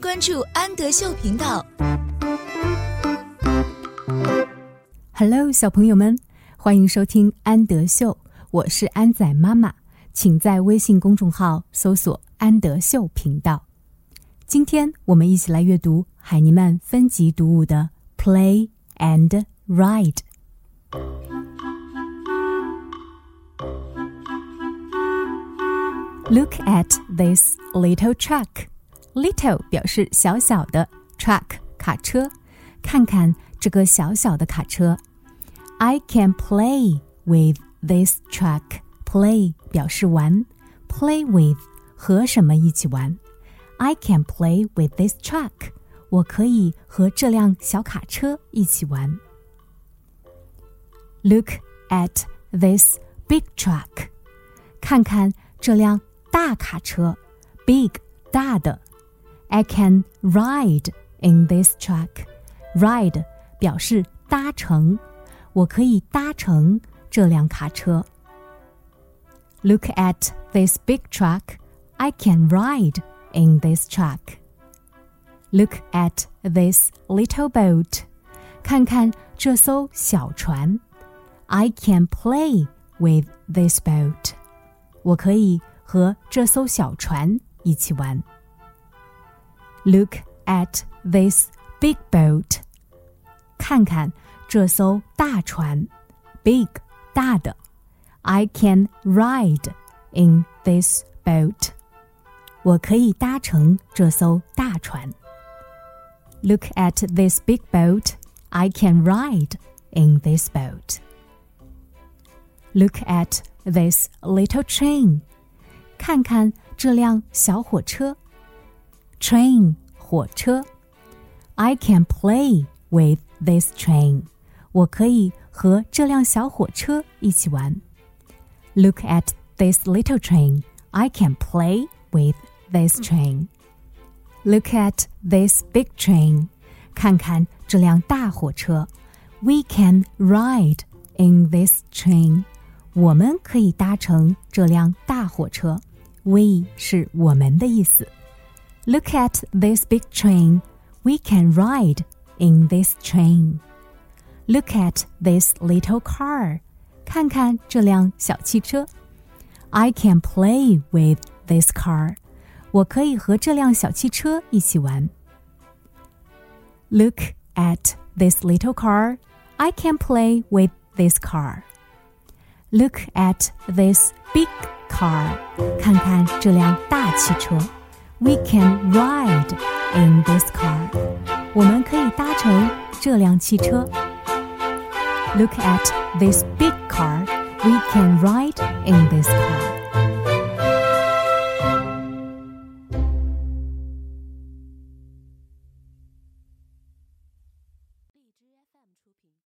关注安德秀频道。Hello，小朋友们，欢迎收听安德秀，我是安仔妈妈，请在微信公众号搜索“安德秀频道”。今天我们一起来阅读海尼曼分级读物的《Play and Ride》。Look at this little truck. Little 表示小小的，truck 卡车。看看这个小小的卡车。I can play with this truck. Play 表示玩，play with 和什么一起玩？I can play with this truck. 我可以和这辆小卡车一起玩。Look at this big truck. 看看这辆大卡车，big 大的。 I can ride in this truck. Ride 表示搭乘，我可以搭乘这辆卡车。Look at this big truck. I can ride in this truck. Look at this little boat. 看看这艘小船。I can play with this boat. 我可以和这艘小船一起玩。 Look at this big boat. 看看这艘大船，big 大的。I can ride in this boat. 我可以搭乘这艘大船。Look at this big boat. I can ride in this boat. Look at this little train. 看看这辆小火车。 Train 火车。I can play with this train. 我可以和这辆小火车一起玩。Look at this little train. I can play with this train. Look at this big train. 看看这辆大火车。We can ride in this train. 我们可以搭乘这辆大火车。We 是我们的意思。 Look at this big train. We can ride in this train. Look at this little car. 看看这辆小汽车。I can play with this car. 我可以和这辆小汽车一起玩。Look at this little car. I can play with this car. Look at this big car. 看看这辆大汽车。 We can ride in this car. 我们可以搭乘这辆汽车。Look at this big car. We can ride in this car.